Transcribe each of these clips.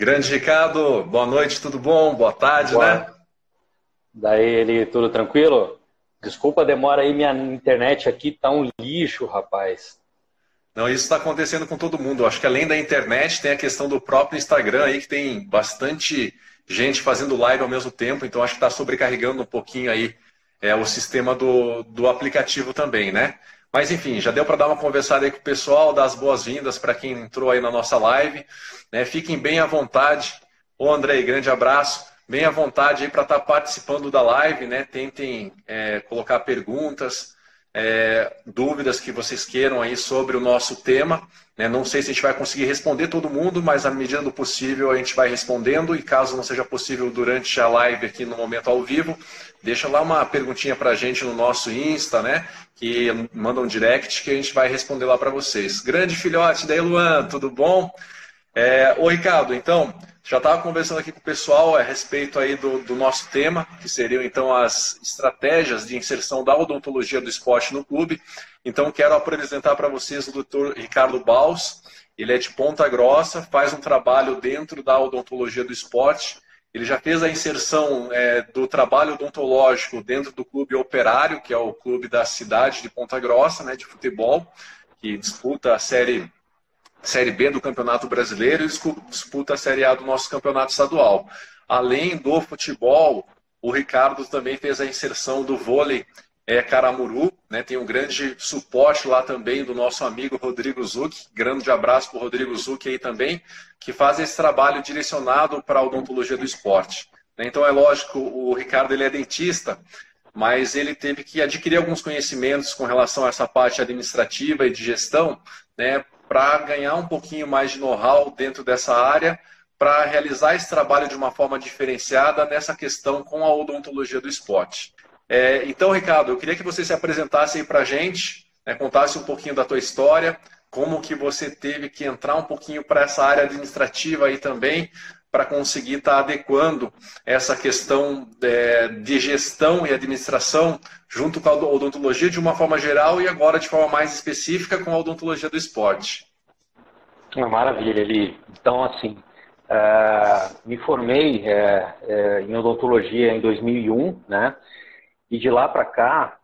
Grande Ricardo, boa noite, tudo bom? Boa tarde, boa. né? Daí ele, tudo tranquilo? Desculpa a demora aí, minha internet aqui tá um lixo, rapaz. Não, isso está acontecendo com todo mundo. Acho que além da internet, tem a questão do próprio Instagram aí, que tem bastante gente fazendo live ao mesmo tempo, então acho que está sobrecarregando um pouquinho aí é, o sistema do, do aplicativo também, né? Mas enfim, já deu para dar uma conversada aí com o pessoal, dar as boas-vindas para quem entrou aí na nossa live. Né? Fiquem bem à vontade. Ô Andrei, grande abraço. Bem à vontade aí para estar tá participando da live, né? Tentem é, colocar perguntas, é, dúvidas que vocês queiram aí sobre o nosso tema. Né? Não sei se a gente vai conseguir responder todo mundo, mas à medida do possível a gente vai respondendo. E caso não seja possível durante a live aqui no momento ao vivo, deixa lá uma perguntinha para a gente no nosso Insta, né? Que manda um direct que a gente vai responder lá para vocês. Grande filhote, daí Luan, tudo bom? É, ô Ricardo, então, já estava conversando aqui com o pessoal a respeito aí do, do, nosso tema, que seriam então as estratégias de inserção da odontologia do esporte no clube. Então quero apresentar para vocês o Dr. Ricardo Baus. Ele é de Ponta Grossa, faz um trabalho dentro da odontologia do esporte. Ele já fez a inserção é, do trabalho odontológico dentro do clube operário, que é o clube da cidade de Ponta Grossa, né, de futebol, que disputa a série Série B do Campeonato Brasileiro e disputa a Série A do nosso Campeonato Estadual. Além do futebol, o Ricardo também fez a inserção do vôlei é, Caramuru, né? tem um grande suporte lá também do nosso amigo Rodrigo Zuc, grande abraço para o Rodrigo Zuc aí também, que faz esse trabalho direcionado para a odontologia do esporte. Né? Então é lógico, o Ricardo ele é dentista, mas ele teve que adquirir alguns conhecimentos com relação a essa parte administrativa e de gestão, né, para ganhar um pouquinho mais de know-how dentro dessa área, para realizar esse trabalho de uma forma diferenciada nessa questão com a odontologia do esporte. É, então, Ricardo, eu queria que você se apresentasse aí para a gente, né, contasse um pouquinho da tua história, como que você teve que entrar um pouquinho para essa área administrativa aí também, para conseguir estar tá adequando essa questão é, de gestão e administração junto com a odontologia de uma forma geral e agora de forma mais específica com a odontologia do esporte. Maravilha, Eli. Então, assim, uh, me formei uh, uh, em odontologia em 2001, né? E de lá para cá,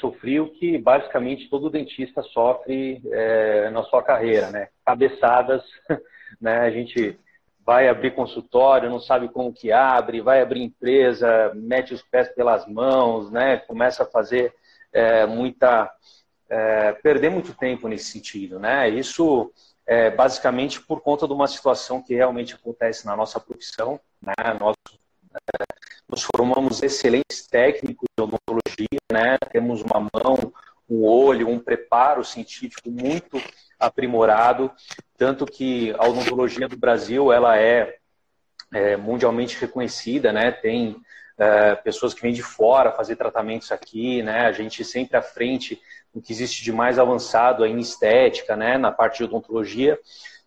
sofri o que basicamente todo dentista sofre na sua carreira, né? Cabeçadas, né? A gente vai abrir consultório, não sabe como que abre, vai abrir empresa, mete os pés pelas mãos, né? Começa a fazer é, muita é, perder muito tempo nesse sentido, né? Isso é basicamente por conta de uma situação que realmente acontece na nossa profissão, né? Nós é, nos formamos excelentes técnicos de odontologia, né? Temos uma mão, um olho, um preparo científico muito aprimorado, tanto que a odontologia do Brasil ela é, é mundialmente reconhecida, né? Tem é, pessoas que vêm de fora fazer tratamentos aqui, né? A gente sempre à frente do que existe de mais avançado em estética, né? Na parte de odontologia.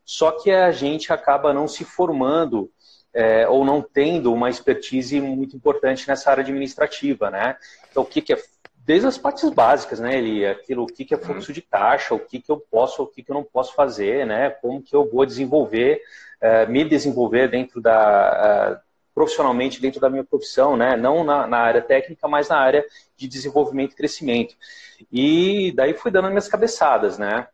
Só que a gente acaba não se formando é, ou não tendo uma expertise muito importante nessa área administrativa, né? Então, o que, que é desde as partes básicas, né, Eli? Aquilo, o que, que é fluxo de caixa, o que, que eu posso, o que, que eu não posso fazer, né? Como que eu vou desenvolver, uh, me desenvolver dentro da... Uh, profissionalmente dentro da minha profissão, né? Não na, na, área técnica, mas na área de desenvolvimento e crescimento. E daí fui dando minhas cabeçadas, né?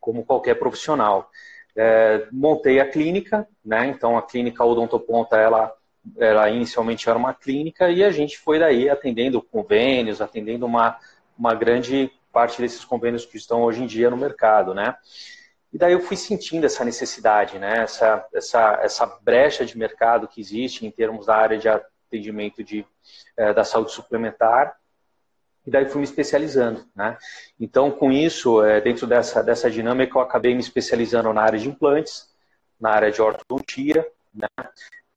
Como qualquer profissional. É, montei a clínica, né? Então a clínica Odontoponta, ela ela inicialmente era uma clínica e a gente foi daí atendendo convênios, atendendo uma, uma grande parte desses convênios que estão hoje em dia no mercado, né? E daí eu fui sentindo essa necessidade, né? Essa, essa, essa brecha de mercado que existe em termos da área de atendimento de, é, da saúde suplementar. E daí fui me especializando, né? Então, com isso, é, dentro dessa, dessa dinâmica, eu acabei me especializando na área de implantes, na área de ortodontia, né?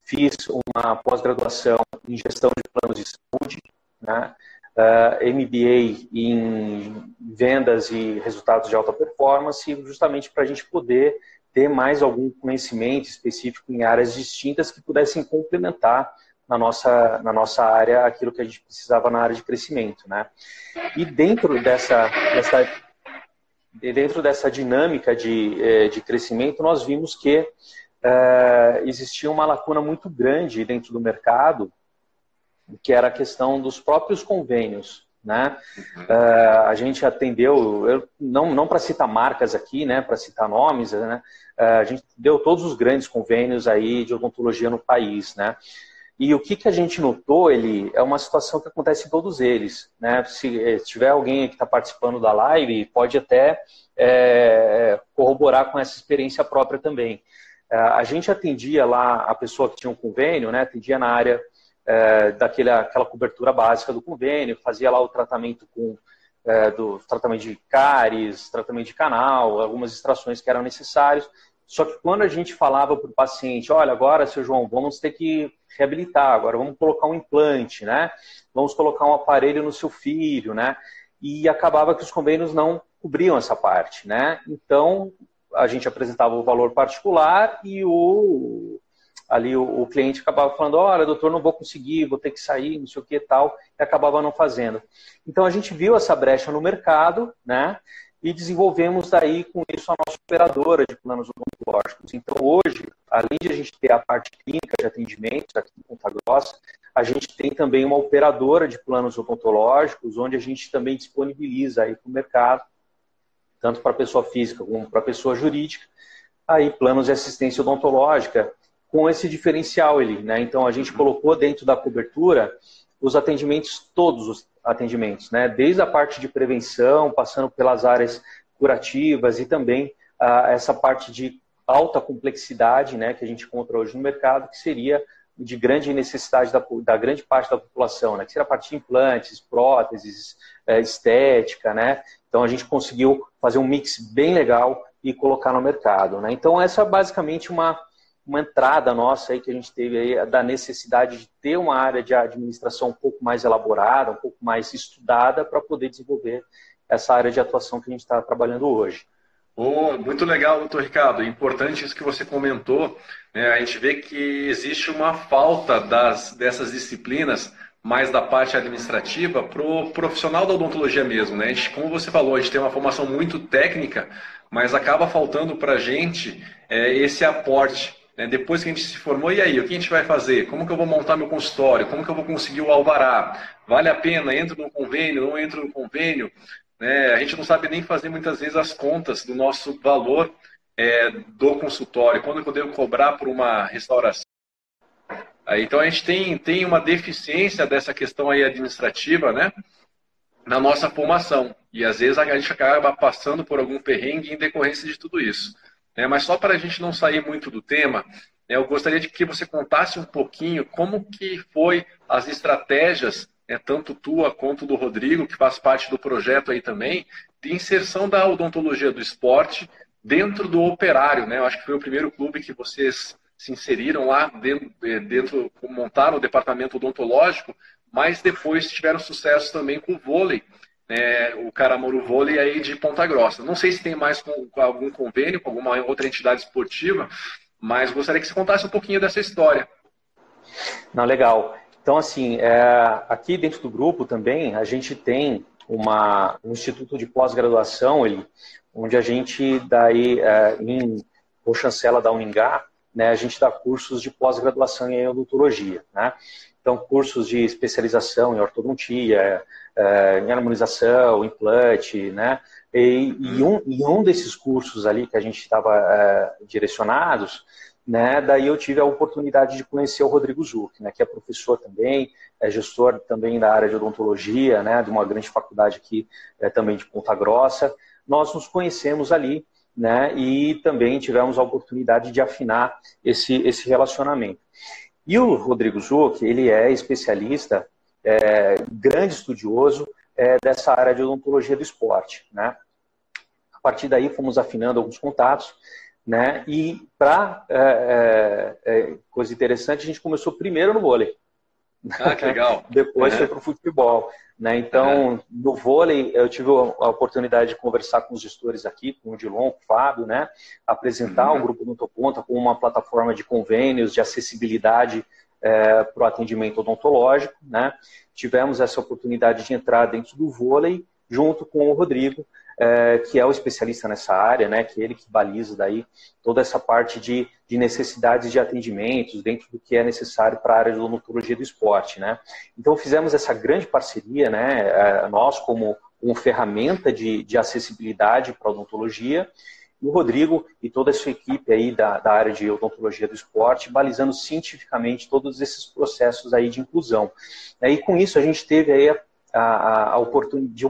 Fiz uma pós-graduação em gestão de planos de saúde, né? uh, ah, MBA em vendas e resultados de alta performance, justamente para a gente poder ter mais algum conhecimento específico em áreas distintas que pudessem complementar na nossa, na nossa área aquilo que a gente precisava na área de crescimento. Né? E dentro dessa, dessa, dentro dessa dinâmica de, eh, de crescimento, nós vimos que é, existia uma lacuna muito grande dentro do mercado, que era a questão dos próprios convênios. Né? Uhum. Uh, a gente atendeu, eu, não, não para citar marcas aqui, né, para citar nomes, né, uh, a gente deu todos os grandes convênios aí de odontologia no país, né? E o que, que a gente notou, ele é uma situação que acontece em todos eles, né? Se, eh, se tiver alguém que está participando da live, pode até é, corroborar com essa experiência própria também. Uh, a gente atendia lá a pessoa que tinha um convênio, né? Atendia na área é, daquela aquela cobertura básica do convênio, fazia lá o tratamento com é, do tratamento de cáries, tratamento de canal, algumas extrações que eram necessárias. Só que quando a gente falava para o paciente, olha, agora, seu João, vamos ter que reabilitar, agora vamos colocar um implante, né? Vamos colocar um aparelho no seu filho, né? E acabava que os convênios não cobriam essa parte, né? Então, a gente apresentava o valor particular e o, ali o, o, cliente acabava falando, olha, doutor, não vou conseguir, vou ter que sair, não sei o que e tal, e acabava não fazendo. Então a gente viu essa brecha no mercado, né? E desenvolvemos daí com isso a nossa operadora de planos odontológicos. Então hoje, além de a gente ter a parte clínica de atendimentos aqui em Ponta Grossa, a gente tem também uma operadora de planos odontológicos, onde a gente também disponibiliza aí para o mercado, tanto para pessoa física como para pessoa jurídica, aí planos de assistência odontológica, com esse diferencial ali, né? Então a gente colocou dentro da cobertura os atendimentos, todos os atendimentos, né? Desde a parte de prevenção, passando pelas áreas curativas e também ah, essa parte de alta complexidade, né, que a gente encontra hoje no mercado, que seria de grande necessidade da, da grande parte da população, né, que seria a parte de implantes, próteses, é, estética, né? Então a gente conseguiu fazer um mix bem legal e colocar no mercado, né? Então essa é basicamente uma uma entrada nossa aí que a gente teve aí da necessidade de ter uma área de administração um pouco mais elaborada, um pouco mais estudada para poder desenvolver essa área de atuação que a gente está trabalhando hoje. Oh, muito legal, doutor Ricardo. Importante isso que você comentou. Né? A gente vê que existe uma falta das, dessas disciplinas mais da parte administrativa para o profissional da odontologia mesmo. Né? Gente, como você falou, a gente tem uma formação muito técnica, mas acaba faltando para a gente é, esse aporte né? Depois que a gente se formou, e aí, o que a gente vai fazer? Como que eu vou montar meu consultório? Como que eu vou conseguir o alvará? Vale a pena? Entro no convênio? Não entro no convênio? Né? A gente não sabe nem fazer muitas vezes as contas do nosso valor é, do consultório. Quando eu devo cobrar por uma restauração? Então a gente tem, tem uma deficiência dessa questão aí administrativa, né? Na nossa formação. E às vezes a gente acaba passando por algum perrengue em decorrência de tudo isso. É, mas só para a gente não sair muito do tema, é, eu gostaria de que você contasse um pouquinho como que foi as estratégias, é, tanto tua quanto do Rodrigo, que faz parte do projeto aí também, de inserção da odontologia do esporte dentro do operário. Né? Eu acho que foi o primeiro clube que vocês se inseriram lá dentro, é, dentro montaram o departamento odontológico, mas depois tiveram sucesso também com o vôlei, é, o Caramuru Vôlei aí de Ponta Grossa. Não sei se tem mais com, com, algum convênio, com alguma outra entidade esportiva, mas gostaria que você contasse um pouquinho dessa história. Não, legal. Então, assim, é, aqui dentro do grupo também, a gente tem uma, um instituto de pós-graduação, onde a gente, daí, é, em, ou chancela da Uningá, né, a gente dá cursos de pós-graduação em odontologia, né? Então, cursos de especialização em ortodontia, é, em harmonização, implante, né? E, e, um, e um desses cursos ali que a gente estava é, direcionados, né? Daí eu tive a oportunidade de conhecer o Rodrigo Zuc, né? Que é professor também, é gestor também da área de odontologia, né? De uma grande faculdade aqui é, também de Ponta Grossa. Nós nos conhecemos ali, né? E também tivemos a oportunidade de afinar esse, esse relacionamento. E o Rodrigo Zuc, ele é especialista, é, grande estudioso é, dessa área de odontologia do esporte, né? A partir daí fomos afinando alguns contatos, né? E para é, é, é, coisa interessante, a gente começou primeiro no vôlei. Ah, que legal. Depois foi para o futebol. Né? Então, uhum. no vôlei, eu tive a oportunidade de conversar com os gestores aqui, com o Dilon, com o Fábio, né? apresentar uhum. o Grupo do Ponta como uma plataforma de convênios, de acessibilidade é, para o atendimento odontológico. Né? Tivemos essa oportunidade de entrar dentro do vôlei, junto com o Rodrigo, é, que é o especialista nessa área, né, que é ele que baliza daí toda essa parte de, de necessidades de atendimentos dentro do que é necessário para a área de odontologia do esporte, né. Então fizemos essa grande parceria, né, é, nós como, como ferramenta de, de acessibilidade para a odontologia, e o Rodrigo e toda a sua equipe aí da, da área de odontologia do esporte, balizando cientificamente todos esses processos aí de inclusão. E com isso a gente teve aí a a, a, oportunidade,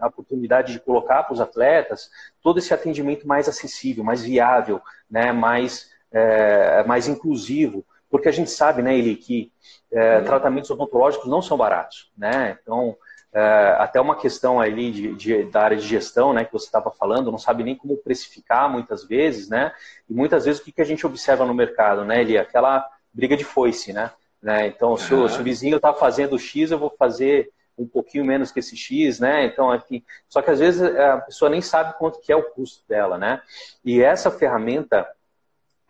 a oportunidade de colocar para os atletas todo esse atendimento mais acessível, mais viável, né, mais, é, mais inclusivo, porque a gente sabe, né, Eli, que é, tratamentos odontológicos não são baratos, né, então é, até uma questão ali de, de, da área de gestão, né, que você estava falando, não sabe nem como precificar muitas vezes, né, e muitas vezes o que, que a gente observa no mercado, né, Eli, aquela briga de foice, né, né? Então se, o, se o vizinho está fazendo X, eu vou fazer um pouquinho menos que esse X, né? Então, enfim, só que às vezes é, a pessoa nem sabe quanto que é o custo dela, né? E essa ferramenta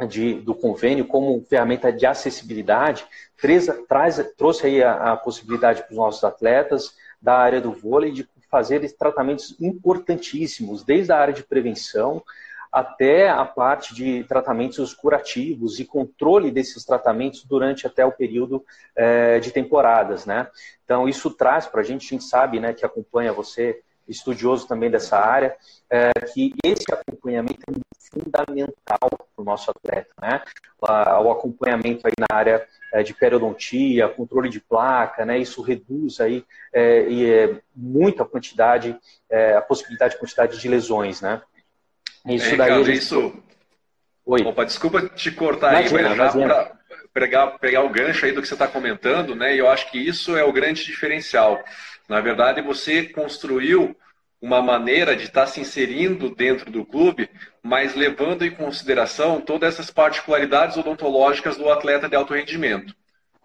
de, do convênio como ferramenta de acessibilidade traz, traz, trouxe aí a, a possibilidade para os nossos atletas da área do vôlei de fazer tratamentos importantíssimos, desde a área de prevenção até a parte de tratamentos curativos e controle desses tratamentos durante até o período é, de temporadas, né? Então, isso traz para a gente, a gente sabe, né, que acompanha você, estudioso também dessa área, é, que esse acompanhamento é fundamental para o nosso atleta, né? O acompanhamento aí na área é, de periodontia, controle de placa, né? Isso reduz aí é, e, é, muito a quantidade, é, a possibilidade de quantidade de lesões, né? Isso daí. Cara, gente... isso... Oi. Opa, desculpa te cortar imagina, aí, mas já para pegar, pegar o gancho aí do que você está comentando, né? E eu acho que isso é o grande diferencial. Na verdade, você construiu uma maneira de estar tá se inserindo dentro do clube, mas levando em consideração todas essas particularidades odontológicas do atleta de alto rendimento.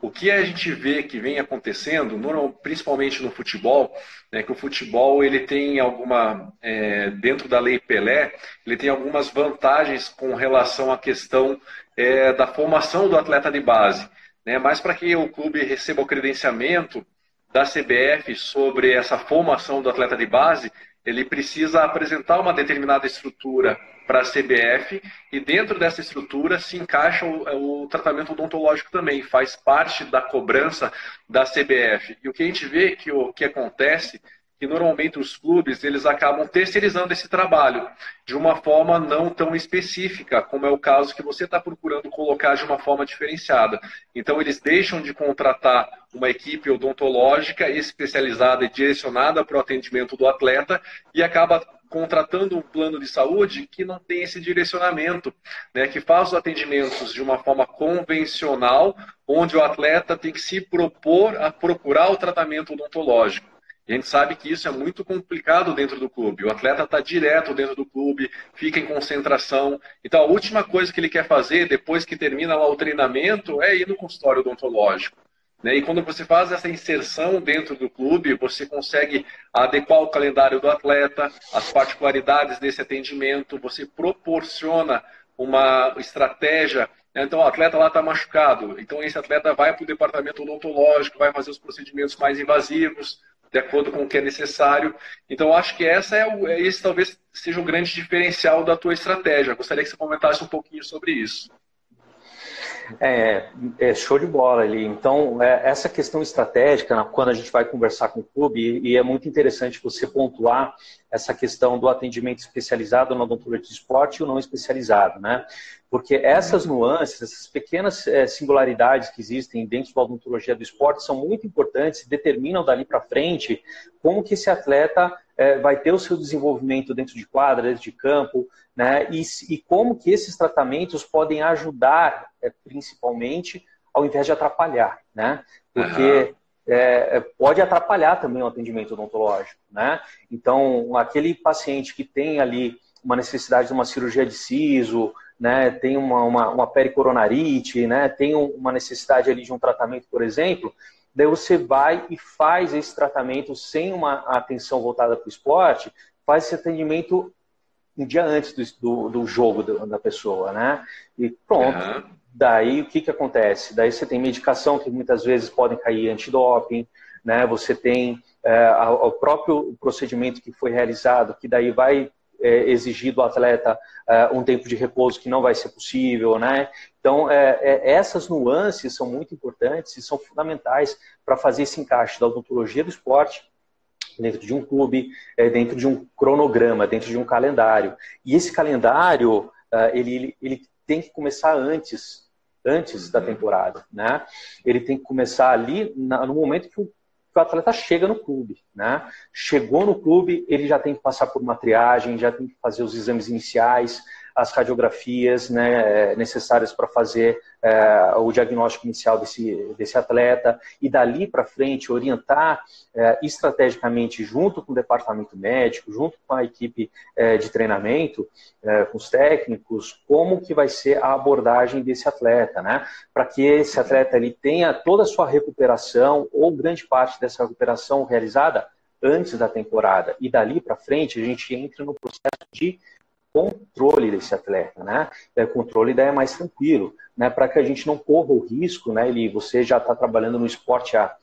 O que a gente vê que vem acontecendo, principalmente no futebol, é que o futebol ele tem alguma, é, dentro da lei Pelé, ele tem algumas vantagens com relação à questão é, da formação do atleta de base. Né? Mas para que o clube receba o credenciamento da CBF sobre essa formação do atleta de base, ele precisa apresentar uma determinada estrutura para a CBF e dentro dessa estrutura se encaixa o, o, tratamento odontológico também, faz parte da cobrança da CBF. E o que a gente vê que o que acontece que normalmente os clubes eles acabam terceirizando esse trabalho de uma forma não tão específica, como é o caso que você está procurando colocar de uma forma diferenciada. Então eles deixam de contratar uma equipe odontológica especializada e direcionada para o atendimento do atleta e acaba contratando um plano de saúde que não tem esse direcionamento, né, que faz os atendimentos de uma forma convencional, onde o atleta tem que se propor a procurar o tratamento odontológico. A gente sabe que isso é muito complicado dentro do clube. O atleta está direto dentro do clube, fica em concentração. Então, a última coisa que ele quer fazer depois que termina lá o treinamento é ir no consultório odontológico. Né? E quando você faz essa inserção dentro do clube, você consegue adequar o calendário do atleta, as particularidades desse atendimento, você proporciona uma estratégia. Né? Então, o atleta lá está machucado. Então, esse atleta vai para o departamento odontológico, vai fazer os procedimentos mais invasivos, de acordo com o que é necessário. Então, acho que essa é o, é esse talvez seja o grande diferencial da tua estratégia. Gostaria que você comentasse um pouquinho sobre isso. É, é, show de bola ali. Então, é, essa questão estratégica, quando a gente vai conversar com o clube, e, e, é muito interessante você pontuar essa questão do atendimento especializado na odontologia de esporte e o não especializado, né? Porque essas nuances, essas pequenas é, singularidades que existem dentro da odontologia do esporte são muito importantes e determinam dali para frente como que esse atleta é, vai ter o seu desenvolvimento dentro de quadra, dentro de campo, né? E, e como que esses tratamentos podem ajudar, é, principalmente, ao invés de atrapalhar, né? Porque uhum. pode atrapalhar também o atendimento odontológico, né? Então, aquele paciente que tem ali uma necessidade de uma cirurgia de siso, né, tem uma, uma, uma pericoronarite, né, tem uma necessidade ali de um tratamento, por exemplo, daí você vai e faz esse tratamento sem uma atenção voltada para o esporte, faz esse atendimento um dia antes do, do, jogo da pessoa, né? E pronto, uhum. daí o que, que acontece? Daí você tem medicação que muitas vezes podem cair antidoping, né? Você tem é, o próprio procedimento que foi realizado, que daí vai é, exigir do atleta é, um tempo de repouso que não vai ser possível, né? Então, é, é essas nuances são muito importantes e são fundamentais para fazer esse encaixe da odontologia do esporte dentro de um clube, é, dentro de um cronograma, dentro de um calendário. E esse calendário, é, ele, ele tem que começar antes, antes da temporada, né? Ele tem que começar ali no momento que o que o atleta chega no clube. Né? Chegou no clube, ele já tem que passar por uma triagem, já tem que fazer os exames iniciais, as radiografias né, necessárias para fazer é, o diagnóstico inicial desse, desse atleta e dali para frente orientar é, estrategicamente junto com o departamento médico, junto com a equipe é, de treinamento, com os técnicos, como que vai ser a abordagem desse atleta, né? Para que esse atleta ele tenha toda a sua recuperação ou grande parte dessa recuperação realizada antes da temporada e dali para frente a gente entra no processo de controle desse atleta, né? O controle daí é mais tranquilo, né? Para que a gente não corra o risco, né? Ele, você já está trabalhando no esporte há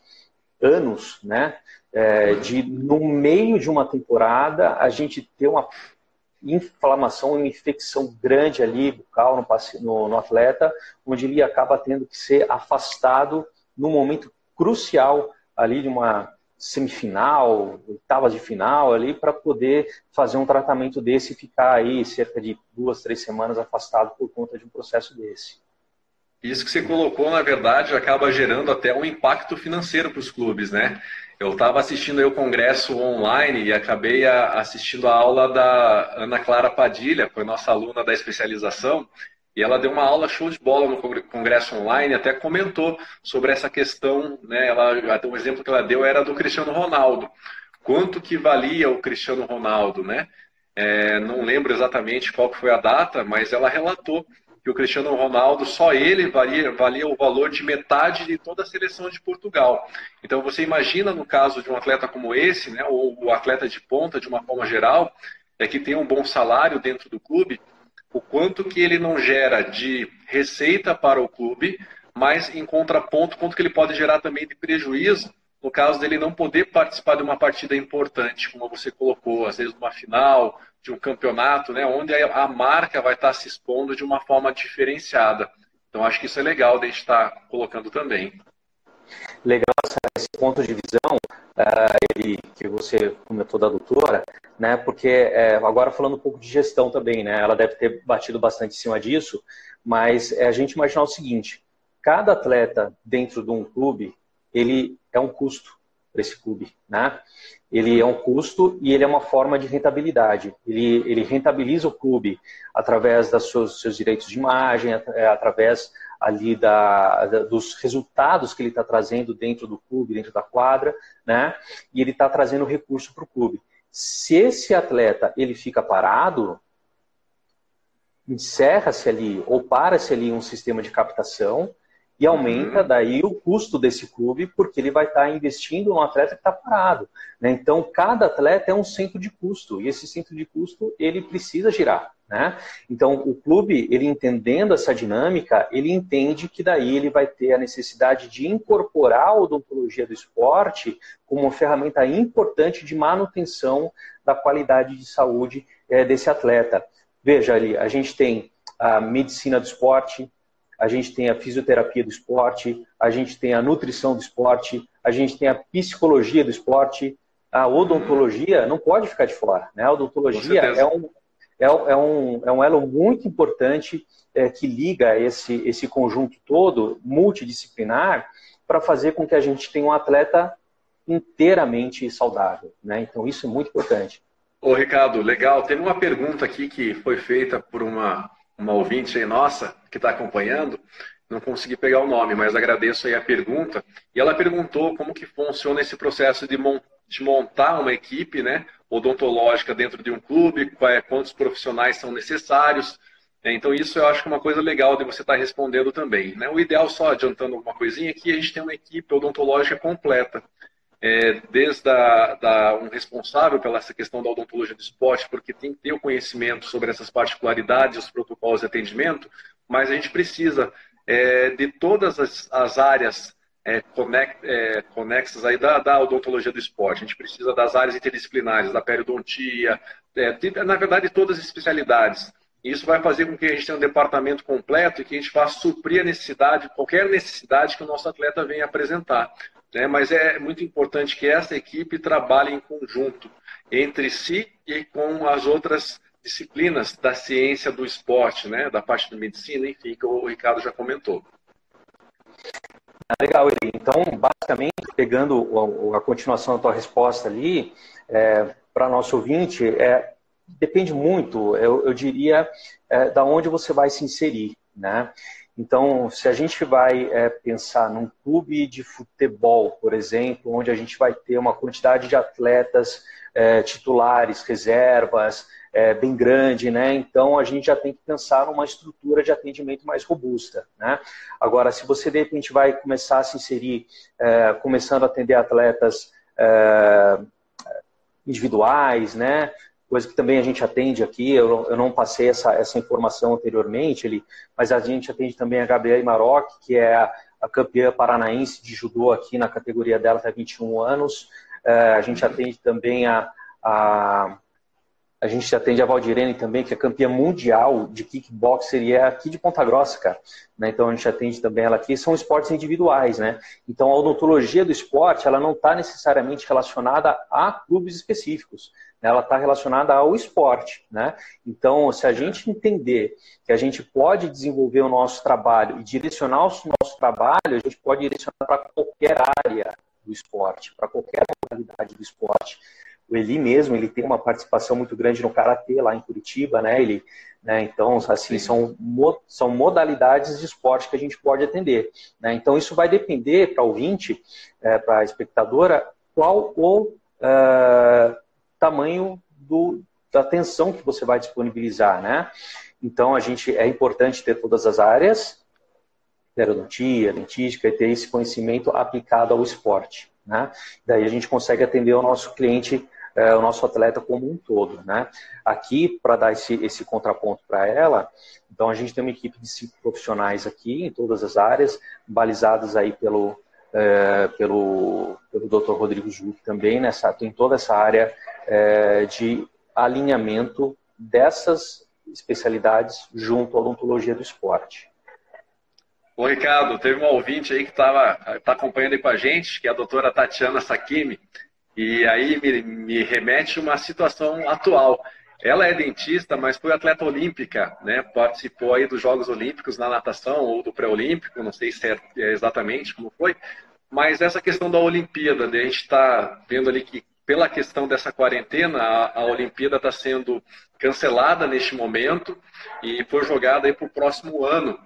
anos, né? É, de no meio de uma temporada a gente ter uma inflamação, uma infecção grande ali bucal no, no, no atleta, onde ele acaba tendo que ser afastado no momento crucial ali de uma semifinal, oitavas de final ali, para poder fazer um tratamento desse e ficar aí cerca de duas, três semanas afastado por conta de um processo desse. Isso que você colocou, na verdade, acaba gerando até um impacto financeiro para os clubes, né? Eu estava assistindo o congresso online e acabei assistindo a aula da Ana Clara Padilha, foi nossa aluna da especialização, e ela deu uma aula show de bola no congresso online, até comentou sobre essa questão, né? Ela, um exemplo que ela deu era do Cristiano Ronaldo. Quanto que valia o Cristiano Ronaldo, né? É, não lembro exatamente qual foi a data, mas ela relatou que o Cristiano Ronaldo, só ele valia, valia o valor de metade de toda a seleção de Portugal. Então você imagina no caso de um atleta como esse, né, ou o atleta de ponta de uma forma geral, é que tem um bom salário dentro do clube, o quanto que ele não gera de receita para o clube, mas em contraponto, quanto que ele pode gerar também de prejuízo no caso dele não poder participar de uma partida importante, como você colocou, às vezes uma final, de um campeonato, né, onde a marca vai estar se expondo de uma forma diferenciada. Então acho que isso é legal de estar colocando também. Legal esse ponto de visão uh, ele, que você comentou da doutora, né? Porque é, agora falando um pouco de gestão também, né? Ela deve ter batido bastante em cima disso, mas é a gente imaginar o seguinte: cada atleta dentro de um clube ele é um custo para esse clube, né? Ele é um custo e ele é uma forma de rentabilidade. Ele, ele rentabiliza o clube através dos seus, seus direitos de imagem, é, através ali da, da, dos resultados que ele está trazendo dentro do clube, dentro da quadra, né? E ele está trazendo recurso para o clube. Se esse atleta ele fica parado, encerra-se ali ou para-se ali um sistema de captação e aumenta uhum. daí o custo desse clube, porque ele vai estar tá investindo num atleta que está parado. Né? Então, cada atleta é um centro de custo, e esse centro de custo ele precisa girar. Né? Então, o clube, ele entendendo essa dinâmica, ele entende que daí ele vai ter a necessidade de incorporar a odontologia do esporte como uma ferramenta importante de manutenção da qualidade de saúde é, desse atleta. Veja ali, a gente tem a medicina do esporte, a gente tem a fisioterapia do esporte, a gente tem a nutrição do esporte, a gente tem a psicologia do esporte, a odontologia não pode ficar de fora. Né? A odontologia é um, é, é, um, é um elo muito importante é, que liga esse, esse conjunto todo, multidisciplinar, para fazer com que a gente tenha um atleta inteiramente saudável. Né? Então, isso é muito importante. Ô, Ricardo, legal. Teve uma pergunta aqui que foi feita por uma, uma ouvinte aí nossa que está acompanhando, não consegui pegar o nome, mas agradeço aí a pergunta. E ela perguntou como que funciona esse processo de, mon de montar uma equipe né, odontológica dentro de um clube, é, quantos profissionais são necessários. É, então, isso eu acho que é uma coisa legal de você estar tá respondendo também. Né? O ideal, só adiantando alguma coisinha, é que a gente tem uma equipe odontológica completa é, desde a, da, um responsável pela essa questão da odontologia do esporte, porque tem que ter o conhecimento sobre essas particularidades, os protocolos de atendimento, mas a gente precisa é, de todas as, as áreas é, conect, é, conexas aí da, da, odontologia do esporte. A gente precisa das áreas interdisciplinares, da periodontia, é, na verdade, todas as especialidades. Isso vai fazer com que a gente tenha um departamento completo e que a gente vá suprir a necessidade, qualquer necessidade que o nosso atleta venha apresentar. Né? Mas é muito importante que essa equipe trabalhe em conjunto entre si e com as outras disciplinas da ciência do esporte, né? da parte de medicina, enfim, que o Ricardo já comentou. Legal, Então, basicamente, pegando a continuação da tua resposta ali, é, para nosso ouvinte, é, depende muito, eu, eu diria, é, da onde você vai se inserir, né? Então, se a gente vai é, pensar num clube de futebol, por exemplo, onde a gente vai ter uma quantidade de atletas é, titulares, reservas, é, bem grande, né? Então a gente já tem que pensar numa estrutura de atendimento mais robusta, né? Agora, se você de repente vai começar a se inserir, é, começando a atender atletas é, individuais, né? coisa que também a gente atende aqui, eu, eu não passei essa, essa informação anteriormente, ele, mas a gente atende também a Gabriela Maroc, que é a, a campeã paranaense de judô aqui na categoria dela até 21 anos. É, a gente atende também a, a a gente atende a Valdirene também, que é campeã mundial de kickboxer e é aqui de Ponta Grossa, cara. Né? Então a gente atende também ela aqui. São esportes individuais, né? Então a odontologia do esporte, ela não está necessariamente relacionada a clubes específicos. Ela está relacionada ao esporte, né? Então, se a gente entender que a gente pode desenvolver o nosso trabalho e direcionar o nosso trabalho, a gente pode direcionar para qualquer área do esporte, para qualquer modalidade do esporte o Eli mesmo, ele tem uma participação muito grande no Karatê lá em Curitiba, né? Ele, né? Então, assim, são, são modalidades de esporte que a gente pode atender. Né? Então, isso vai depender para o ouvinte, é, para a espectadora, qual o uh, tamanho do, da atenção que você vai disponibilizar, né? Então, a gente, é importante ter todas as áreas, periodontia, dentística, e ter esse conhecimento aplicado ao esporte. Né? Daí a gente consegue atender o nosso cliente é, o nosso atleta como um todo. Né? Aqui, para dar esse, esse contraponto para ela, então a gente tem uma equipe de cinco profissionais aqui em todas as áreas, balizadas aí pelo, é, pelo, pelo Dr. Rodrigo Juque também, nessa, tem toda essa área é, de alinhamento dessas especialidades junto à odontologia do esporte. Ô, Ricardo, teve uma ouvinte aí que estava tá acompanhando aí com a gente, que é a doutora Tatiana Sakimi. E aí me, me remete uma situação atual. Ela é dentista, mas foi atleta olímpica, né? Participou aí dos Jogos Olímpicos na natação ou do pré-olímpico, não sei se é, é exatamente como foi, mas essa questão da Olimpíada, né? a gente está vendo ali que pela questão dessa quarentena, a, a Olimpíada está sendo cancelada neste momento e foi jogada para o próximo ano.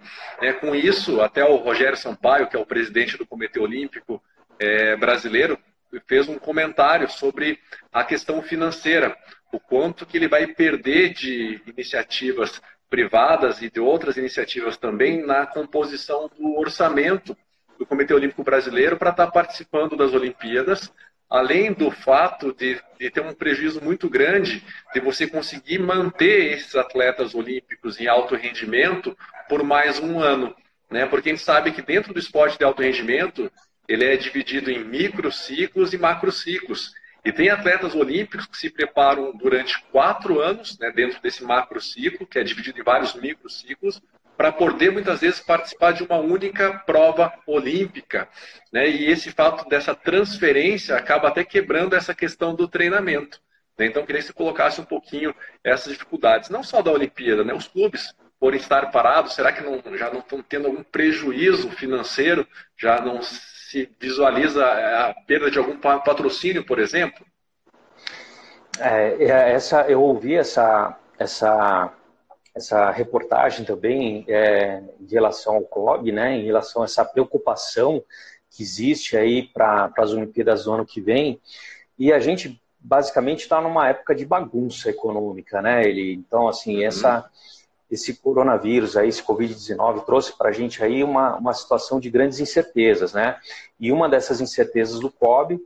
É, com isso, até o Rogério Sampaio, que é o presidente do Comitê Olímpico é, brasileiro, fez um comentário sobre a questão financeira, o quanto que ele vai perder de iniciativas privadas e de outras iniciativas também na composição do orçamento do Comitê Olímpico Brasileiro para estar participando das Olimpíadas, além do fato de, de, ter um prejuízo muito grande de você conseguir manter esses atletas olímpicos em alto rendimento por mais um ano. Né? Porque a gente sabe que dentro do esporte de alto rendimento ele é dividido em microciclos e macrociclos. E tem atletas olímpicos que se preparam durante quatro anos, né, dentro desse macrociclo, que é dividido em vários microciclos, para poder muitas vezes participar de uma única prova olímpica. Né? E esse fato dessa transferência acaba até quebrando essa questão do treinamento. Né? Então, queria que você colocasse um pouquinho essas dificuldades, não só da Olimpíada, né? os clubes por estar parados, será que não, já não estão tendo algum prejuízo financeiro? Já não se visualiza a perda de algum patrocínio, por exemplo? É, é, essa, eu ouvi essa, essa, essa reportagem também é, em relação ao COB, né, em relação a essa preocupação que existe aí para as Olimpíadas do ano que vem. E a gente basicamente está numa época de bagunça econômica, né? Ele, então, assim, essa. Uhum esse coronavírus, aí, esse Covid-19, trouxe para a gente aí uma, uma situação de grandes incertezas, né? E uma dessas incertezas do COB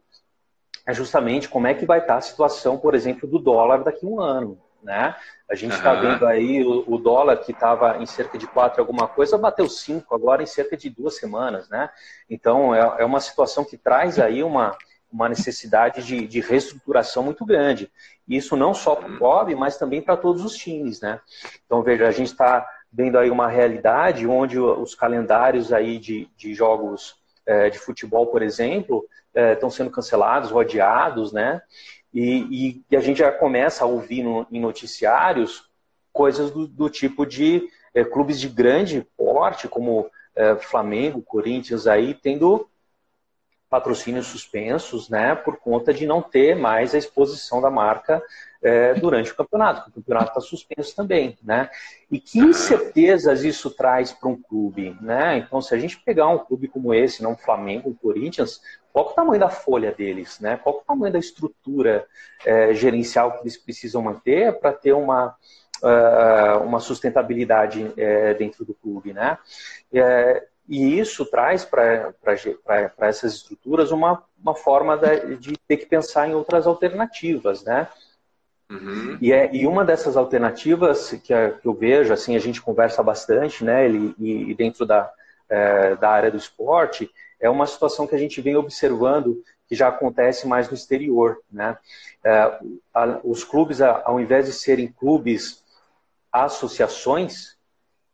é justamente como é que vai estar a situação, por exemplo, do dólar daqui a um ano. né? A gente está uhum. vendo aí o, o dólar que estava em cerca de 4 alguma coisa, bateu 5 agora em cerca de duas semanas, né? Então é, é uma situação que traz aí uma, uma necessidade de, de reestruturação muito grande. Isso não só para o COB, mas também para todos os times, né? Então, veja, a gente está vendo aí uma realidade onde os calendários aí de, de jogos é, de futebol, por exemplo, é, estão sendo cancelados, rodeados, né? E, e, e, a gente já começa a ouvir no, em noticiários coisas do, do tipo de é, clubes de grande porte, como é, Flamengo, Corinthians, aí tendo patrocínios suspensos, né, por conta de não ter mais a exposição da marca é, durante o campeonato. O campeonato está suspenso também, né? E que incertezas isso traz para um clube, né? Então, se a gente pegar um clube como esse, não Flamengo, Corinthians, qual é o tamanho da folha deles, né? Qual é o tamanho da estrutura é, gerencial que eles precisam manter para ter uma uh, uma sustentabilidade é, dentro do clube, né? É, e isso traz para essas estruturas uma, uma forma de, de, ter que pensar em outras alternativas, né? Uhum. E, é, e uma dessas alternativas que, que eu vejo, assim, a gente conversa bastante, né? Ele, e, dentro da, é, da área do esporte, é uma situação que a gente vem observando que já acontece mais no exterior, né? É, a, os clubes, ao invés de serem clubes associações,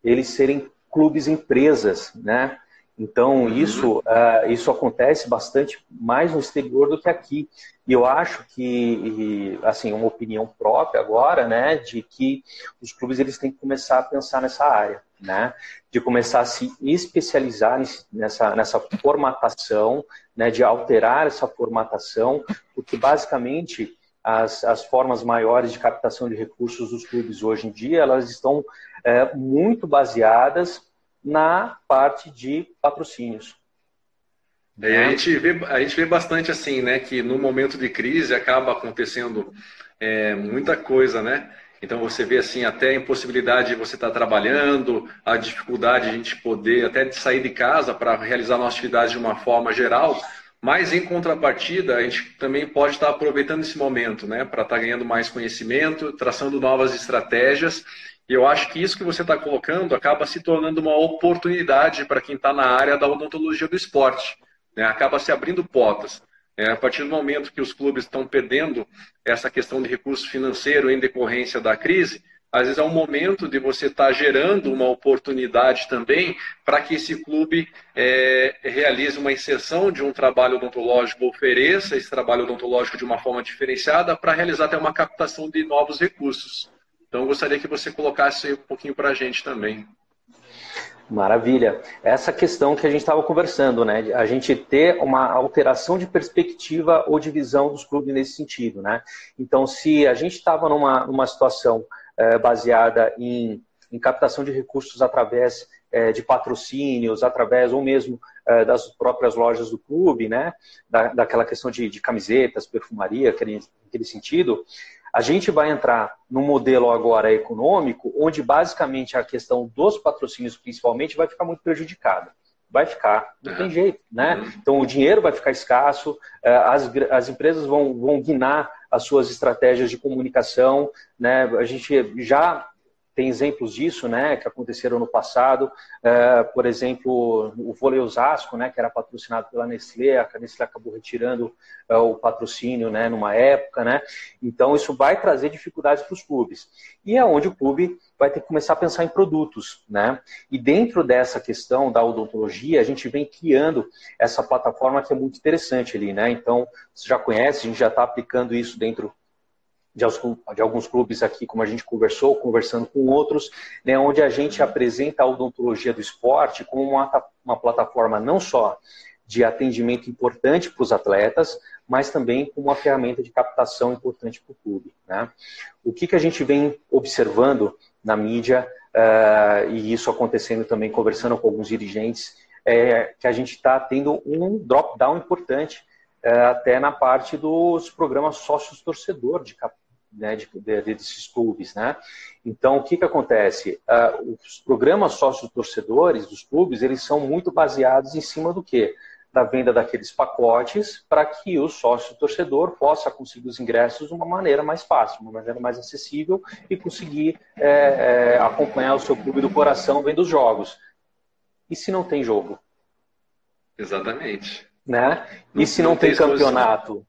eles serem clubes empresas, né? Então uhum. isso uh, isso acontece bastante mais no exterior do que aqui. E eu acho que assim uma opinião própria agora, né, de que os clubes eles têm que começar a pensar nessa área, né, de começar a se especializar nessa nessa formatação, né, de alterar essa formatação, porque basicamente as, as formas maiores de captação de recursos dos clubes hoje em dia, elas estão é, muito baseadas na parte de patrocínios. É, a, gente vê, a gente vê bastante assim, né, que no momento de crise acaba acontecendo é, muita coisa, né? Então você vê assim até a impossibilidade de você estar trabalhando, a dificuldade de a gente poder até de sair de casa para realizar nossa atividade de uma forma geral, mas, em contrapartida, a gente também pode estar aproveitando esse momento né, para estar ganhando mais conhecimento, traçando novas estratégias. E eu acho que isso que você está colocando acaba se tornando uma oportunidade para quem está na área da odontologia do esporte. Né? Acaba se abrindo portas. É, a partir do momento que os clubes estão perdendo essa questão de recurso financeiro em decorrência da crise, às vezes é um momento de você estar tá gerando uma oportunidade também para que esse clube é, realize uma inserção de um trabalho odontológico, ofereça esse trabalho odontológico de uma forma diferenciada para realizar até uma captação de novos recursos. Então, gostaria que você colocasse um pouquinho para a gente também. Maravilha. Essa questão que a gente estava conversando, né? A gente ter uma alteração de perspectiva ou de visão dos clubes nesse sentido, né? Então, se a gente estava numa, numa situação é, baseada em, em, captação de recursos através é, de patrocínios, através ou mesmo é, das próprias lojas do clube, né? Da, daquela questão de, de camisetas, perfumaria, aquele, aquele sentido. A gente vai entrar num modelo agora econômico, onde basicamente a questão dos patrocínios, principalmente, vai ficar muito prejudicada vai ficar, não tem jeito, né? Uhum. Então o dinheiro vai ficar escasso, as, as empresas vão, vão guinar as suas estratégias de comunicação, né? A gente já tem exemplos disso, né, que aconteceram no passado. É, por exemplo, o vôlei Osasco, né, que era patrocinado pela Nestlé, a Nestlé acabou retirando é, o patrocínio, né, numa época, né. Então isso vai trazer dificuldades para os clubes. E é onde o clube vai ter que começar a pensar em produtos, né. E dentro dessa questão da odontologia, a gente vem criando essa plataforma que é muito interessante ali, né. Então você já conhece, a gente já está aplicando isso dentro de, de, alguns clubes aqui, como a gente conversou, conversando com outros, né, onde a gente apresenta a odontologia do esporte como uma, uma plataforma não só de atendimento importante para os atletas, mas também como uma ferramenta de captação importante para o clube. Né? O que, que a gente vem observando na mídia, uh, e isso acontecendo também, conversando com alguns dirigentes, é que a gente está tendo um drop-down importante uh, até na parte dos programas sócios-torcedor de, né, de, de, desses clubes, né? Então, o que que acontece? Uh, os programas sócios torcedores dos clubes, eles são muito baseados em cima do quê? da venda daqueles pacotes para que o sócio torcedor possa conseguir os ingressos de uma maneira mais fácil, uma maneira mais acessível e conseguir é, é, acompanhar o seu clube do coração vendo os jogos. E se não tem jogo? Exatamente. Né? E se não, não tem, tem campeonato?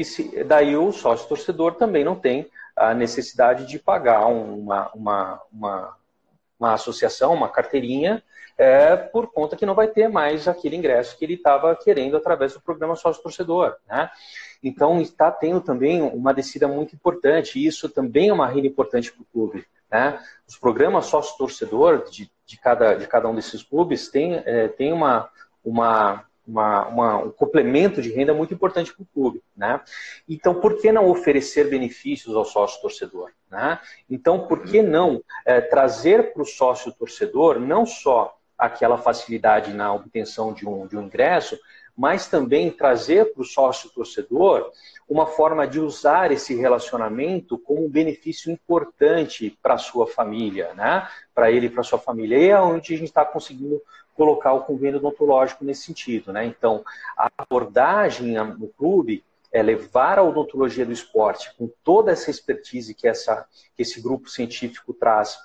E se, daí o sócio torcedor também não tem a necessidade de pagar uma, uma, uma, uma associação, uma carteirinha, é, por conta que não vai ter mais aquele ingresso que ele estava querendo através do programa sócio torcedor. Né? Então está tendo também uma descida muito importante, e isso também é uma renda importante para o clube. Né? Os programas sócio torcedor de, de, cada, de cada um desses clubes tem, é, tem uma, uma uma, uma, um complemento de renda muito importante para o clube. Né? Então, por que não oferecer benefícios ao sócio torcedor? Né? Então, por que não é, trazer para o sócio torcedor não só aquela facilidade na obtenção de um, de um ingresso, mas também trazer para o sócio torcedor uma forma de usar esse relacionamento como um benefício importante para a sua família, né? para ele e para a sua família. E é onde a gente está conseguindo colocar o convênio odontológico nesse sentido. Né? Então, a abordagem no clube é levar a odontologia do esporte com toda essa expertise que, essa, que esse grupo científico traz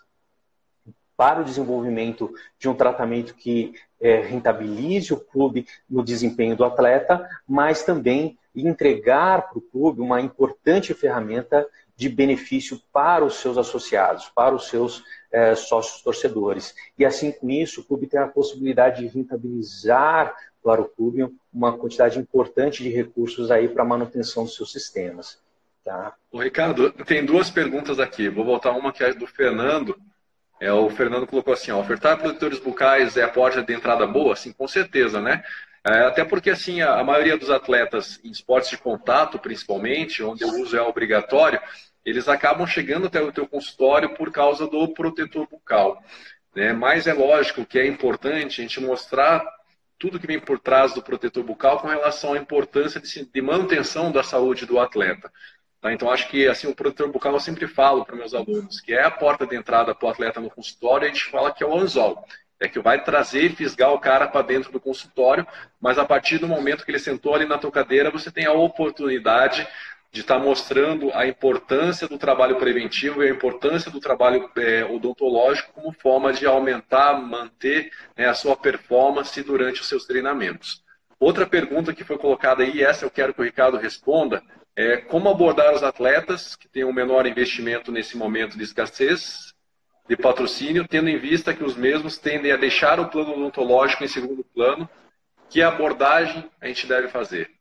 para o desenvolvimento de um tratamento que é, rentabilize o clube no desempenho do atleta, mas também entregar para o clube uma importante ferramenta de benefício para os seus associados, para os seus é, sócios torcedores. E assim com isso, o clube tem a possibilidade de rentabilizar para o clube uma quantidade importante de recursos aí para manutenção dos seus sistemas. Tá? O Ricardo, tem duas perguntas aqui. Vou voltar uma que é do Fernando. É, o Fernando colocou assim, ó, ofertar protetores bucais é a porta de entrada boa? Sim, com certeza, né? É, até porque, assim, a, a, maioria dos atletas em esportes de contato, principalmente, onde o uso é obrigatório, eles acabam chegando até o teu consultório por causa do protetor bucal. Né? Mas é lógico que é importante a gente mostrar tudo que vem por trás do protetor bucal com relação à importância de, de manutenção da saúde do atleta. Tá? Então, acho que assim, o protetor bucal eu sempre falo para meus alunos, que é a porta de entrada para o atleta no consultório, a gente fala que é o anzol. É que vai trazer e fisgar o cara para dentro do consultório, mas a partir do momento que ele sentou ali na tua cadeira, você tem a oportunidade de estar tá mostrando a importância do trabalho preventivo e a importância do trabalho é, odontológico como forma de aumentar, manter né, a sua performance durante os seus treinamentos. Outra pergunta que foi colocada aí, essa eu quero que o Ricardo responda, é como abordar os atletas que têm um menor investimento nesse momento de escassez de patrocínio, tendo em vista que os mesmos tendem a deixar o plano odontológico em segundo plano, que abordagem a gente deve fazer?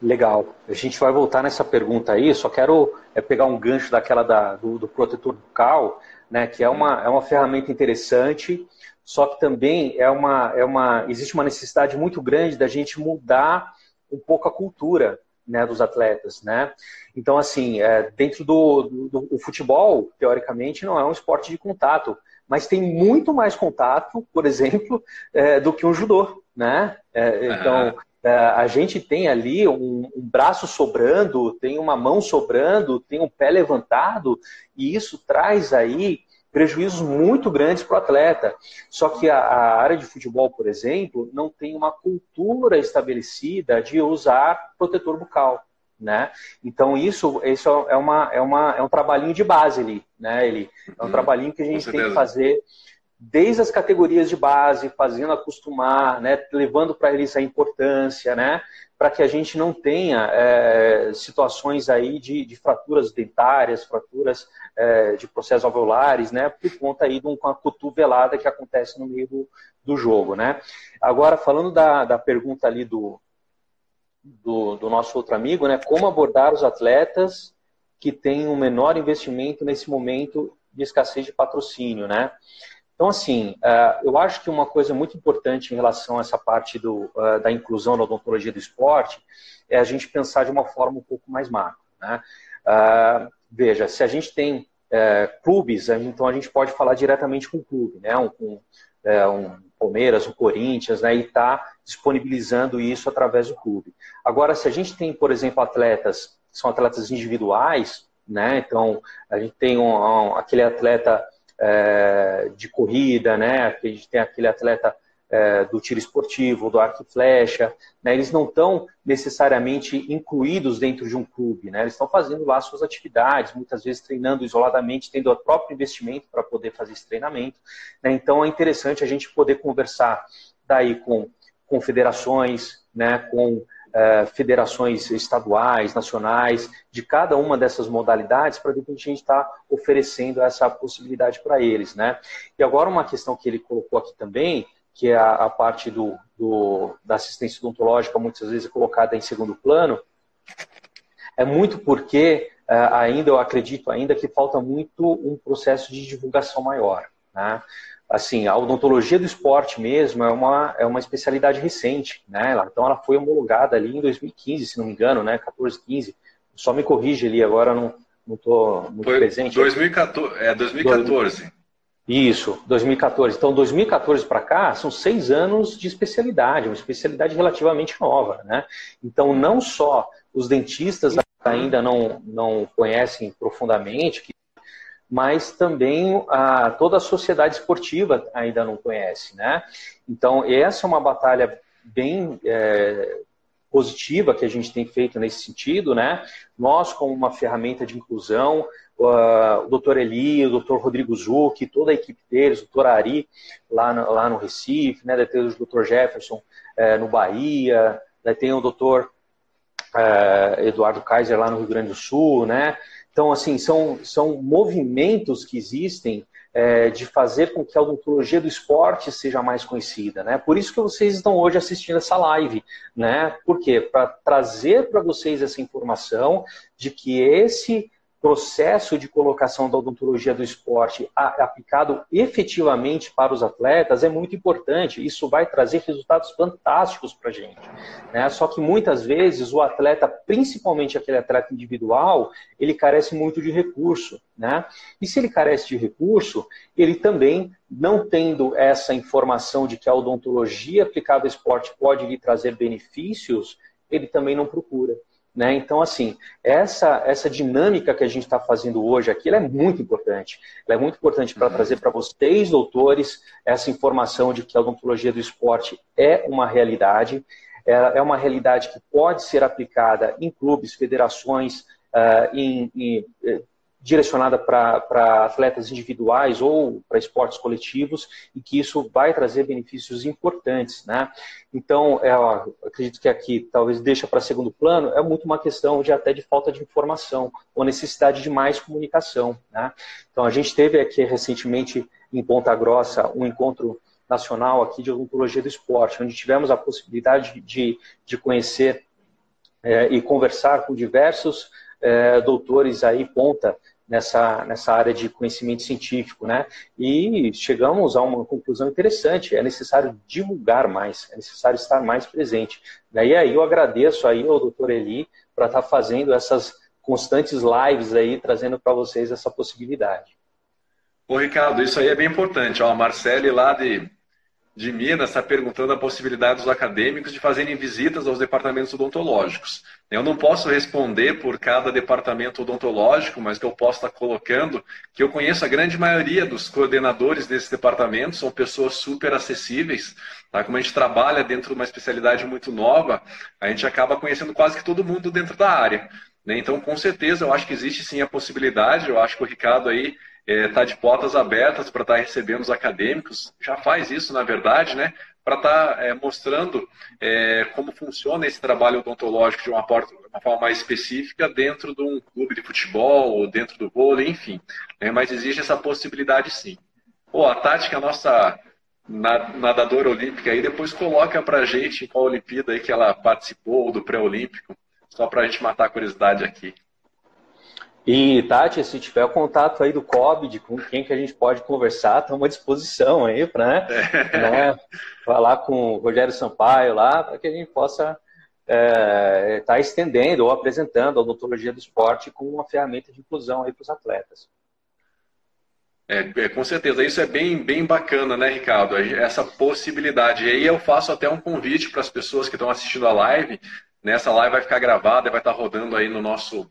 Legal. A gente vai voltar nessa pergunta aí, só quero é, pegar um gancho daquela da, do, do, protetor bucal, né, que é uma, é uma ferramenta interessante, só que também é uma, é uma, existe uma necessidade muito grande da gente mudar um pouco a cultura né, dos atletas. Né? Então, assim, é, dentro do, do, do futebol, teoricamente, não é um esporte de contato, mas tem muito mais contato, por exemplo, é, do que um judô. Né? É, então, é, a gente tem ali um, um, braço sobrando, tem uma mão sobrando, tem um pé levantado, e isso traz aí prejuízos muito grandes para o atleta. Só que a, a, área de futebol, por exemplo, não tem uma cultura estabelecida de usar protetor bucal. Né? Então isso, isso é, uma, é, uma, é um trabalhinho de base ali, né? Ele, é um uhum. trabalhinho que a gente tem que fazer desde as categorias de base, fazendo acostumar, né, levando para eles a importância, né, para que a gente não tenha é, situações aí de, de, fraturas dentárias, fraturas é, de processos alveolares, né, por conta aí de uma cotovelada que acontece no meio do, do jogo, né. Agora, falando da, da pergunta ali do, do, do nosso outro amigo, né, como abordar os atletas que têm um menor investimento nesse momento de escassez de patrocínio, né? Então, assim, uh, eu acho que uma coisa muito importante em relação a essa parte do, uh, da inclusão na odontologia do esporte é a gente pensar de uma forma um pouco mais macro. Né? Uh, veja, se a gente tem clubes, então a gente pode falar diretamente com o clube, né? um, um, um Palmeiras, um Corinthians, né? e está disponibilizando isso através do clube. Agora, se a gente tem, por exemplo, atletas são atletas individuais, né? então a gente tem um, aquele atleta é, de corrida, né? A gente tem aquele atleta é, do tiro esportivo, do arco e flecha, né? eles não estão necessariamente incluídos dentro de um clube, né? eles estão fazendo lá suas atividades, muitas vezes treinando isoladamente, tendo o próprio investimento para poder fazer esse treinamento. Né? Então é interessante a gente poder conversar daí com confederações, né? com é, federações estaduais, nacionais, de cada uma dessas modalidades, para de repente a gente estar tá oferecendo essa possibilidade para eles. Né? E agora uma questão que ele colocou aqui também, que é a, a parte do, do, da assistência odontológica, muitas vezes colocada em segundo plano, é muito porque é, ainda eu acredito ainda que falta muito um processo de divulgação maior. Né? Assim, a odontologia do esporte mesmo é uma, é uma especialidade recente, né? Então ela foi homologada ali em 2015, se não me engano, né? 14, 15. Só me corrige ali, agora não não estou muito foi presente. 2014, é 2014. Isso, 2014. Então, 2014 para cá são seis anos de especialidade, uma especialidade relativamente nova, né? Então, não só os dentistas ainda não, não conhecem profundamente, que mas também a, toda a sociedade esportiva ainda não conhece, né? Então, essa é uma batalha bem é, positiva que a gente tem feito nesse sentido, né? Nós, como uma ferramenta de inclusão, o doutor Eli, o doutor Rodrigo Zucchi, toda a equipe deles, o doutor Ari, lá no, lá no Recife, né? Tem o doutor Jefferson uh, no Bahia, daí tem o doutor uh, Eduardo Kaiser lá no Rio Grande do Sul, né? Então, assim, são, são movimentos que existem é, de fazer com que a odontologia do esporte seja mais conhecida, né? Por isso que vocês estão hoje assistindo essa live, né? Por quê? Para trazer para vocês essa informação de que esse processo de colocação da odontologia do esporte aplicado efetivamente para os atletas é muito importante. Isso vai trazer resultados fantásticos para a gente. Né? Só que muitas vezes o atleta, principalmente aquele atleta individual, ele carece muito de recurso. Né? E se ele carece de recurso, ele também, não tendo essa informação de que a odontologia aplicada ao esporte pode lhe trazer benefícios, ele também não procura. Né? Então, assim, essa, essa dinâmica que a gente está fazendo hoje aqui, é muito importante. Ela é muito importante para uhum. trazer para vocês, doutores, essa informação de que a odontologia do esporte é uma realidade, é uma realidade que pode ser aplicada em clubes, federações, uh, em, em direcionada para atletas individuais ou para esportes coletivos e que isso vai trazer benefícios importantes, né? Então, é, acredito que aqui talvez deixa para segundo plano é muito uma questão de até de falta de informação ou necessidade de mais comunicação, né? Então, a gente teve aqui recentemente em Ponta Grossa um encontro nacional aqui de odontologia do esporte, onde tivemos a possibilidade de, de conhecer é, e conversar com diversos é, doutores aí ponta nessa, nessa área de conhecimento científico, né? E chegamos a uma conclusão interessante, é necessário divulgar mais, é necessário estar mais presente. Daí aí eu agradeço aí ao doutor Eli para estar tá fazendo essas constantes lives aí, trazendo para vocês essa possibilidade. Ô Ricardo, isso aí é bem importante. Ó, a Marcele lá de de Minas está perguntando a possibilidade dos acadêmicos de fazerem visitas aos departamentos odontológicos. Eu não posso responder por cada departamento odontológico, mas que eu posso estar colocando que eu conheço a grande maioria dos coordenadores desses departamentos, são pessoas super acessíveis. Tá? Como a gente trabalha dentro de uma especialidade muito nova, a gente acaba conhecendo quase que todo mundo dentro da área. Né? Então, com certeza, eu acho que existe sim a possibilidade, eu acho que o Ricardo aí está é, de portas abertas para estar tá recebendo os acadêmicos, já faz isso, na verdade, né? Para estar tá, é, mostrando é, como funciona esse trabalho odontológico de uma, porta, uma, forma mais específica dentro de um clube de futebol, ou dentro do vôlei, enfim. Né? Mas existe essa possibilidade sim. Pô, a é a nossa nadadora olímpica aí, depois coloca para a gente qual Olimpíada aí que ela participou, do pré-olímpico, só para a gente matar a curiosidade aqui. E, Tati, se tiver o contato aí do COB, com quem que a gente pode conversar, estamos à disposição aí para né, falar com o Rogério Sampaio lá, para que a gente possa estar é, tá estendendo ou apresentando a odontologia do esporte como uma ferramenta de inclusão aí para os atletas. É, é, com certeza, isso é bem, bem bacana, né, Ricardo? Essa possibilidade. E aí eu faço até um convite para as pessoas que estão assistindo a live. Nessa live vai ficar gravada e vai estar rodando aí no nosso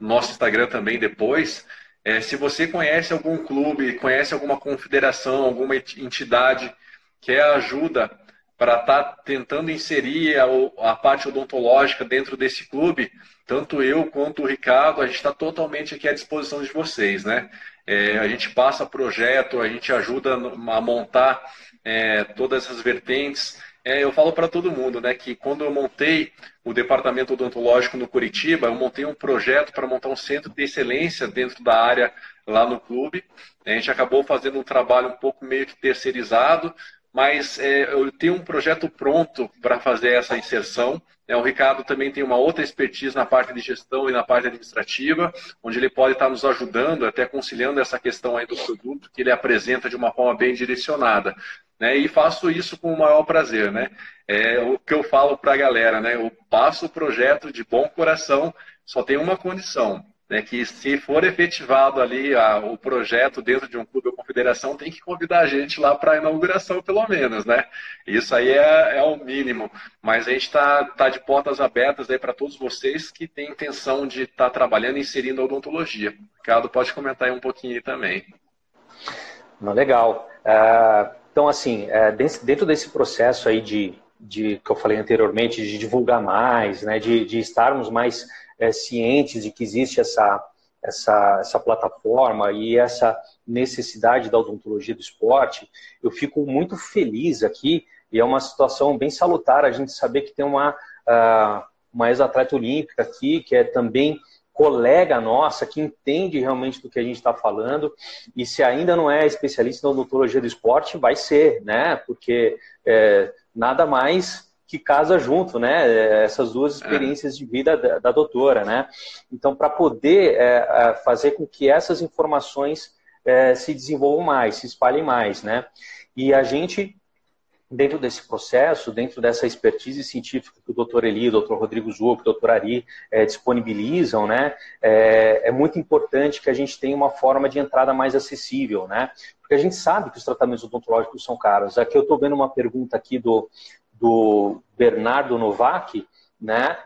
nosso Instagram também depois. É, se você conhece algum clube, conhece alguma confederação, alguma entidade quer ajuda para estar tá tentando inserir a, a, parte odontológica dentro desse clube, tanto eu quanto o Ricardo, a gente está totalmente aqui à disposição de vocês, né? É, a gente passa projeto, a gente ajuda a montar é, todas essas vertentes. É, eu falo para todo mundo, né, que quando eu montei o departamento odontológico no Curitiba, eu montei um projeto para montar um centro de excelência dentro da área lá no clube. A gente acabou fazendo um trabalho um pouco meio que terceirizado, mas é, eu tenho um projeto pronto para fazer essa inserção. É, o Ricardo também tem uma outra expertise na parte de gestão e na parte administrativa, onde ele pode estar nos ajudando, até conciliando essa questão aí do produto que ele apresenta de uma forma bem direcionada. Né? E faço isso com o maior prazer. Né? É o que eu falo para a galera, né? eu passo o projeto de bom coração, só tem uma condição, né, que se for efetivado ali a, o projeto dentro de um clube ou confederação, tem que convidar a gente lá para a inauguração, pelo menos, né? Isso aí é, é o mínimo. Mas a gente está tá de portas abertas aí para todos vocês que têm intenção de estar tá trabalhando e inserindo a odontologia. Ricardo, pode comentar aí um pouquinho aí também. Não, legal. Uh, então, assim, uh, dentro desse processo aí de, de que eu falei anteriormente, de divulgar mais, né, de, de estarmos mais é, cientes de que existe essa, essa, essa plataforma e essa necessidade da odontologia do esporte, eu fico muito feliz aqui e é uma situação bem salutar a gente saber que tem uma, uh, uma ex-atleta olímpica aqui, que é também colega nossa, que entende realmente do que a gente está falando, e se ainda não é especialista na odontologia do esporte, vai ser, né? Porque é, nada mais que casa junto, né? Essas duas é. experiências de vida da, da doutora, né? Então, para poder é, é, fazer com que essas informações é, se desenvolvam mais, se espalhem mais, né? E a gente, dentro desse processo, dentro dessa expertise científica que o doutor Eli, o doutor Rodrigo que o doutor Ari é, disponibilizam, né? É, é muito importante que a gente tenha uma forma de entrada mais acessível, né? Porque a gente sabe que os tratamentos odontológicos são caros. Aqui eu estou vendo uma pergunta aqui do, do Bernardo Novak, né?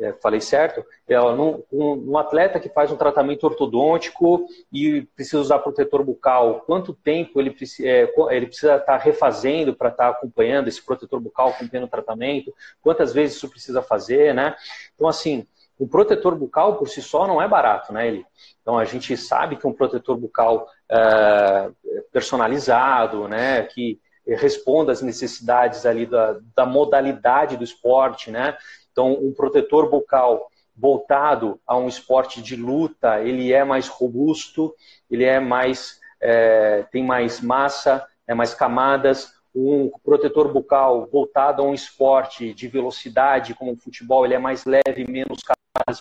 É, falei certo? É, um, um, atleta que faz um tratamento ortodôntico e precisa usar protetor bucal, quanto tempo ele, é, ele precisa estar refazendo para estar acompanhando esse protetor bucal, acompanhando o tratamento? Quantas vezes isso precisa fazer, né? Então, assim, um protetor bucal por si só não é barato, né, ele? Então, a gente sabe que um protetor bucal é, personalizado, né, que responda às necessidades ali da, da modalidade do esporte, né? Então, um protetor bucal voltado a um esporte de luta, ele é mais robusto, ele é mais é, tem mais massa, é mais camadas. Um protetor bucal voltado a um esporte de velocidade, como o futebol, ele é mais leve, menos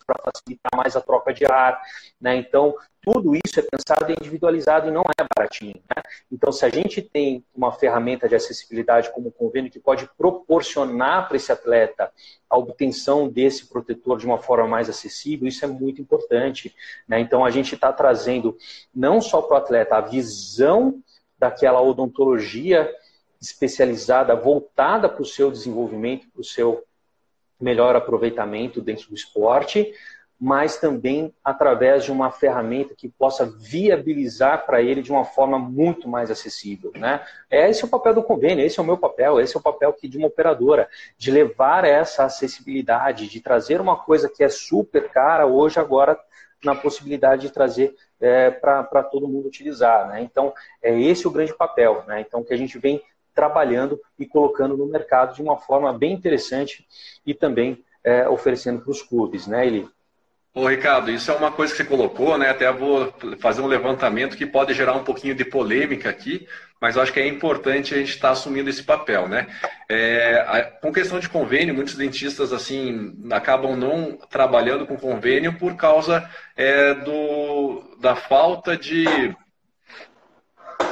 para facilitar mais a troca de ar. Né? Então, tudo isso é pensado e individualizado e não é baratinho. Né? Então, se a gente tem uma ferramenta de acessibilidade como o convênio que pode proporcionar para esse atleta a obtenção desse protetor de uma forma mais acessível, isso é muito importante. Né? Então, a gente está trazendo não só para o atleta a visão daquela odontologia especializada, voltada para o seu desenvolvimento, para o seu melhor aproveitamento dentro do esporte, mas também através de uma ferramenta que possa viabilizar para ele de uma forma muito mais acessível. Né? Esse é o papel do convênio, esse é o meu papel, esse é o papel aqui de uma operadora, de levar essa acessibilidade, de trazer uma coisa que é super cara hoje, agora na possibilidade de trazer é, para todo mundo utilizar. Né? Então, é esse o grande papel. Né? Então, que a gente vem trabalhando e colocando no mercado de uma forma bem interessante e também é, oferecendo para os clubes, né, Eli? Ô, Ricardo, isso é uma coisa que você colocou, né? Até vou fazer um levantamento que pode gerar um pouquinho de polêmica aqui, mas acho que é importante a gente estar assumindo esse papel, né? É, a, com questão de convênio, muitos dentistas assim acabam não trabalhando com convênio por causa é, do, da falta de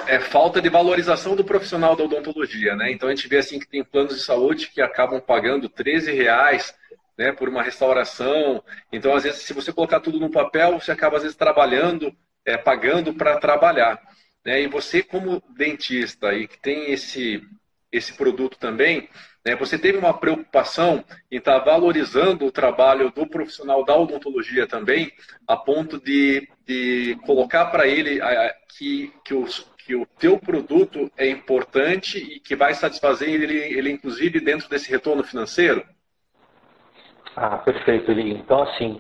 é falta de valorização do profissional da odontologia, né? Então a gente vê assim que tem planos de saúde que acabam pagando 13 reais né, por uma restauração. Então, às vezes, se você colocar tudo no papel, você acaba, às vezes, trabalhando, é, pagando para trabalhar. Né? E você, como dentista, e que tem esse, esse produto também, né, você teve uma preocupação em estar tá valorizando o trabalho do profissional da odontologia também, a ponto de, de colocar para ele a, que, que os que o teu produto é importante e que vai satisfazer ele, ele inclusive dentro desse retorno financeiro? Ah, perfeito, Eli. Então, assim,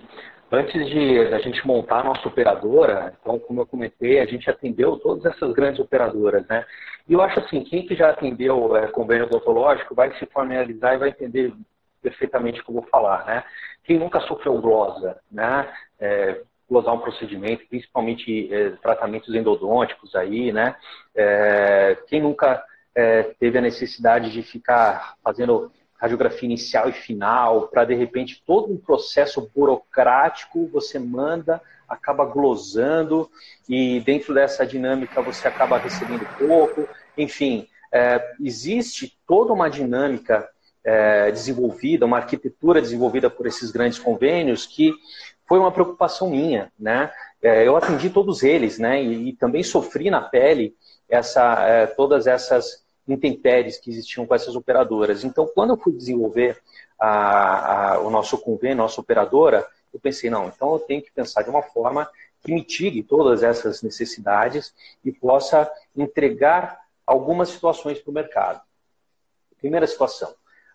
antes de a gente montar a nossa operadora, então, como eu comentei, a gente atendeu todas essas grandes operadoras, né? E eu acho assim, quem que já atendeu é, convênio odontológico vai se familiarizar e vai entender perfeitamente o que eu vou falar, né? Quem nunca sofreu glosa, né? É, glosar um procedimento, principalmente é, tratamentos endodônticos aí, né? É, quem nunca é, teve a necessidade de ficar fazendo radiografia inicial e final, para de repente todo um processo burocrático você manda, acaba glosando e dentro dessa dinâmica você acaba recebendo pouco. Enfim, existe toda uma dinâmica desenvolvida, uma arquitetura desenvolvida por esses grandes convênios que foi uma preocupação minha, né? É, eu atendi todos eles, né? E, e também sofri na pele essa, é, todas essas intempéries que existiam com essas operadoras. Então, quando eu fui desenvolver a, a, o nosso convênio, nossa operadora, eu pensei, não, então eu tenho que pensar de uma forma que mitigue todas essas necessidades e possa entregar algumas situações para o mercado. Primeira situação,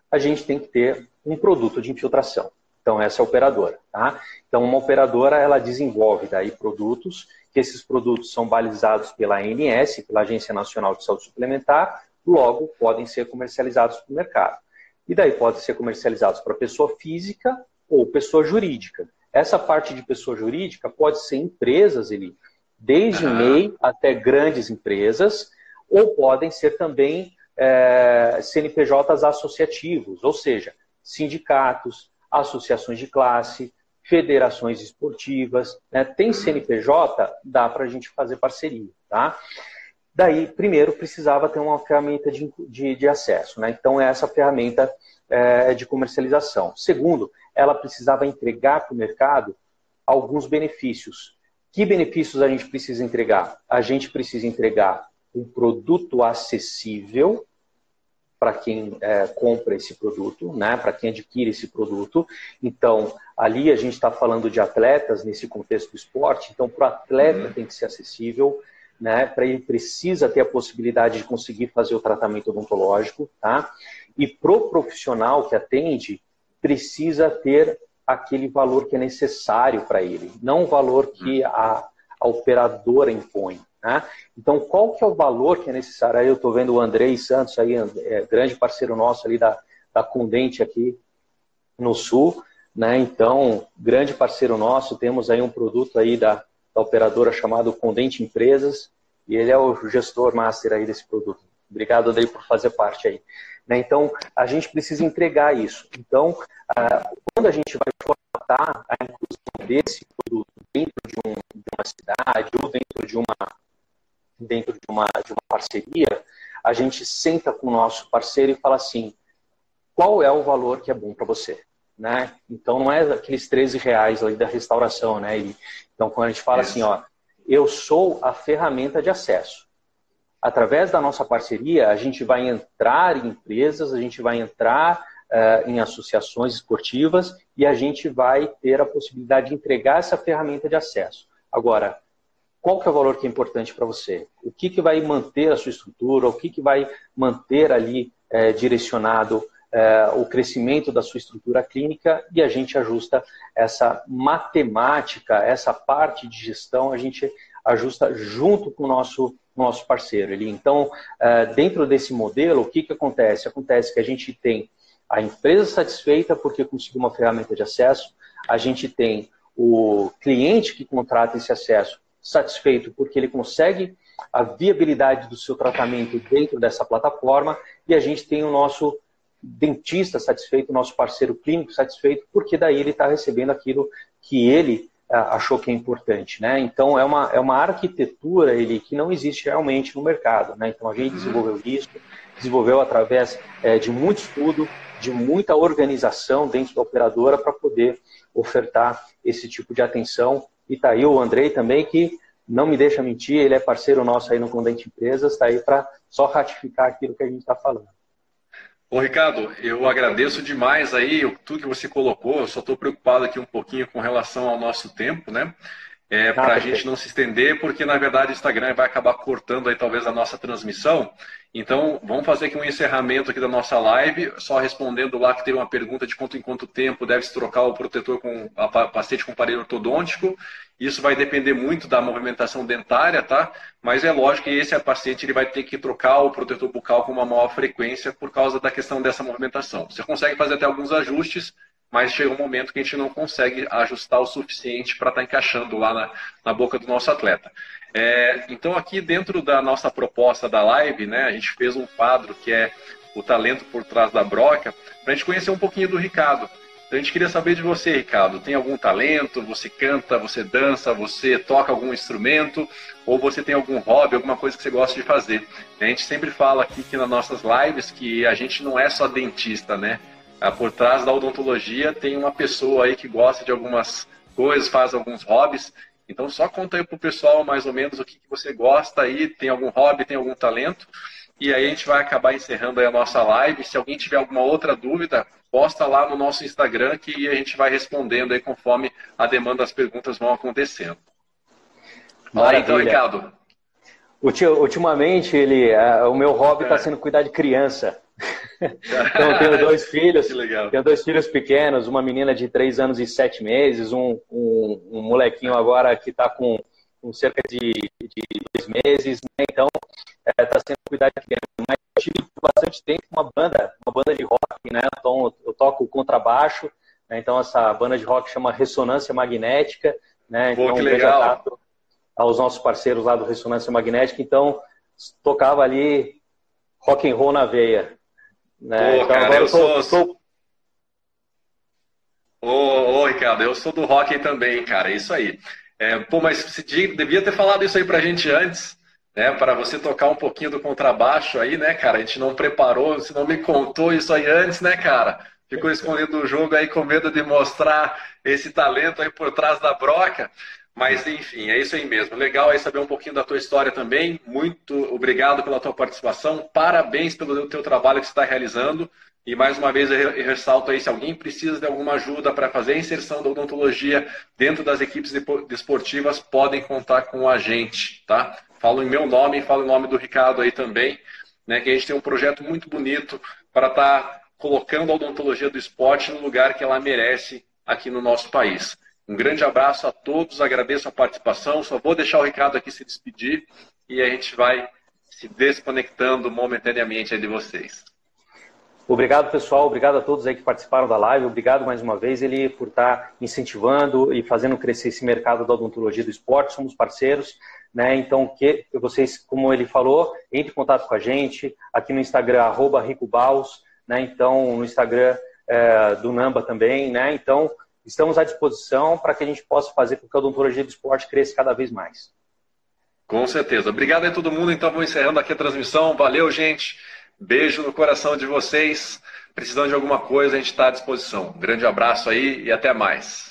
a gente tem que ter um produto de infiltração. Então, essa é a operadora. Tá? Então, uma operadora, ela desenvolve daí produtos, que esses produtos são balizados pela ANS, pela Agência Nacional de Saúde Suplementar, logo podem ser comercializados para o mercado. E daí podem ser comercializados para pessoa física ou pessoa jurídica. Essa parte de pessoa jurídica pode ser empresas, ele, desde. MEI até grandes empresas, ou podem ser também é, CNPJs associativos, ou seja, sindicatos, associações de classe, federações esportivas. Né? Tem CNPJ, dá para a gente fazer parceria. Tá? Daí, primeiro, precisava ter uma ferramenta de, de, de acesso. Né? Então, é essa ferramenta é, de comercialização. Segundo, ela precisava entregar para o mercado alguns benefícios. Que benefícios a gente precisa entregar? A gente precisa entregar um produto acessível para quem é, compra esse produto, né? para quem adquire esse produto. Então, ali a gente está falando de atletas nesse contexto do esporte, então para o atleta uhum. tem que ser acessível né? Para ele precisa ter a possibilidade de conseguir fazer o tratamento odontológico, tá? E pro profissional que atende precisa ter aquele valor que é necessário para ele, não o valor que a, a operadora impõe. Né? Então, qual que é o valor que é necessário? Aí eu estou vendo o Andrei Santos, aí, é, grande parceiro nosso ali da, da Condente aqui no Sul. Né? Então, grande parceiro nosso, temos aí um produto aí da, da operadora chamado Condente Empresas, e ele é o gestor master aí desse produto. Obrigado, Andrei, por fazer parte aí. Né? Então, a gente precisa entregar isso. Então, quando a gente vai formatar a inclusão desse produto dentro de, um, de uma cidade ou dentro de uma, dentro de uma, de uma parceria, a gente senta com o nosso parceiro e fala assim, qual é o valor que é bom para você? Né? Então não é aqueles 13 reais ali da restauração, né? E, então quando a gente fala é. assim, ó, eu sou a ferramenta de acesso. Através da nossa parceria, a gente vai entrar em empresas, a gente vai entrar uh, em associações esportivas e a gente vai ter a possibilidade de entregar essa ferramenta de acesso. Agora, qual que é o valor que é importante para você? O que, que vai manter a sua estrutura? O que, que vai manter ali é, direcionado é, o crescimento da sua estrutura clínica e a gente ajusta essa matemática, essa parte de gestão, a gente ajusta junto com o nosso, nosso parceiro. Ele, então, é, dentro desse modelo, o que, que acontece? Acontece que a gente tem a empresa satisfeita porque conseguiu uma ferramenta de acesso, a gente tem o cliente que contrata esse acesso satisfeito porque ele consegue a viabilidade do seu tratamento dentro dessa plataforma e a gente tem o nosso dentista satisfeito, nosso parceiro clínico satisfeito, porque daí ele está recebendo aquilo que ele ah, achou que é importante, né? Então é uma, é uma arquitetura ele que não existe realmente no mercado, né? Então a gente desenvolveu isso, desenvolveu através é, de muito estudo, de muita organização dentro da operadora para poder ofertar esse tipo de atenção. E tá aí o Andrei também que não me deixa mentir, ele é parceiro nosso aí no Condente Empresas, está aí para só ratificar aquilo que a gente está falando. Bom, Ricardo, eu agradeço demais aí tudo que você colocou. Eu só estou preocupado aqui um pouquinho com relação ao nosso tempo, né? É, ah, para a gente não se estender, porque na verdade o Instagram vai acabar cortando aí talvez a nossa transmissão. Então, vamos fazer aqui um encerramento aqui da nossa live, só respondendo lá que teve uma pergunta de quanto em quanto tempo deve-se trocar o protetor com a paciente com aparelho ortodôntico. Isso vai depender muito da movimentação dentária, tá? Mas é lógico que esse paciente ele vai ter que trocar o protetor bucal com uma maior frequência por causa da questão dessa movimentação. Você consegue fazer até alguns ajustes, mas chega um momento que a gente não consegue ajustar o suficiente para estar tá encaixando lá na, na, boca do nosso atleta. É, então, aqui dentro da nossa proposta da live, né, a gente fez um quadro que é o talento por trás da broca, para a gente conhecer um pouquinho do Ricardo. Então, a gente queria saber de você, Ricardo. Tem algum talento? Você canta, você dança, você toca algum instrumento? Ou você tem algum hobby, alguma coisa que você gosta de fazer? A gente sempre fala aqui que nas nossas lives que a gente não é só dentista, né? Ah, por trás da odontologia tem uma pessoa aí que gosta de algumas coisas, faz alguns hobbies. Então só conta aí pro pessoal mais ou menos o que, que você gosta aí, tem algum hobby, tem algum talento. E aí a gente vai acabar encerrando aí a nossa live. Se alguém tiver alguma outra dúvida, posta lá no nosso Instagram que a gente vai respondendo aí conforme a demanda das perguntas vão acontecendo. Fala então, Ricardo. Ultimamente, ele, o meu hobby está é. sendo cuidar de criança. Então eu tenho dois filhos, tenho dois filhos pequenos, uma menina de três anos e sete meses, um, um, um molequinho agora que está com, com, cerca de, de dois meses, né? então está é, tá sendo cuidar de criança. Mas eu tive bastante tempo uma banda, uma banda de rock, né? Então eu toco contrabaixo, né? então essa banda de rock chama Ressonância Magnética, né? Então, Pô, que legal. aos nossos parceiros lá do Ressonância Magnética, então tocava ali rock and roll na veia. Né? Pô, então, cara, eu sou. sou... Ô, ô, Ricardo, eu sou do hockey também, cara, é isso aí. É, pô, mas você devia ter falado isso aí pra gente antes, né? Para você tocar um pouquinho do contrabaixo aí, né, cara? A gente não preparou, você não me contou isso aí antes, né, cara? Ficou escondido o jogo aí com medo de mostrar esse talento aí por trás da broca. Mas, enfim, é isso aí mesmo. Legal aí saber um pouquinho da tua história também. Muito obrigado pela tua participação. Parabéns pelo teu trabalho que você está realizando. E mais uma vez eu ressalto aí, se alguém precisa de alguma ajuda para fazer a inserção da odontologia dentro das equipes desportivas, podem contar com a gente, tá? Falo em meu nome e falo em nome do Ricardo aí também, né? Que a gente tem um projeto muito bonito para estar tá colocando a odontologia do esporte no lugar que ela merece aqui no nosso país. Um grande abraço a todos, agradeço a participação. Só vou deixar o Ricardo aqui se despedir e a gente vai se desconectando momentaneamente de vocês. Obrigado, pessoal. Obrigado a todos aí que participaram da live. Obrigado mais uma vez, ele, por estar incentivando e fazendo crescer esse mercado da odontologia do esporte. Somos parceiros. Né? Então, que vocês, como ele falou, entre em contato com a gente aqui no Instagram, arroba né? Então, no Instagram é, do Namba também, né? Então, estamos à disposição para que a gente possa fazer com que a odontologia do esporte cresça cada vez mais. Com certeza. Obrigado a todo mundo. Então, vou encerrando aqui a transmissão. Valeu, gente. Beijo no coração de vocês. Precisando de alguma coisa, a gente está à disposição. Grande abraço aí e até mais.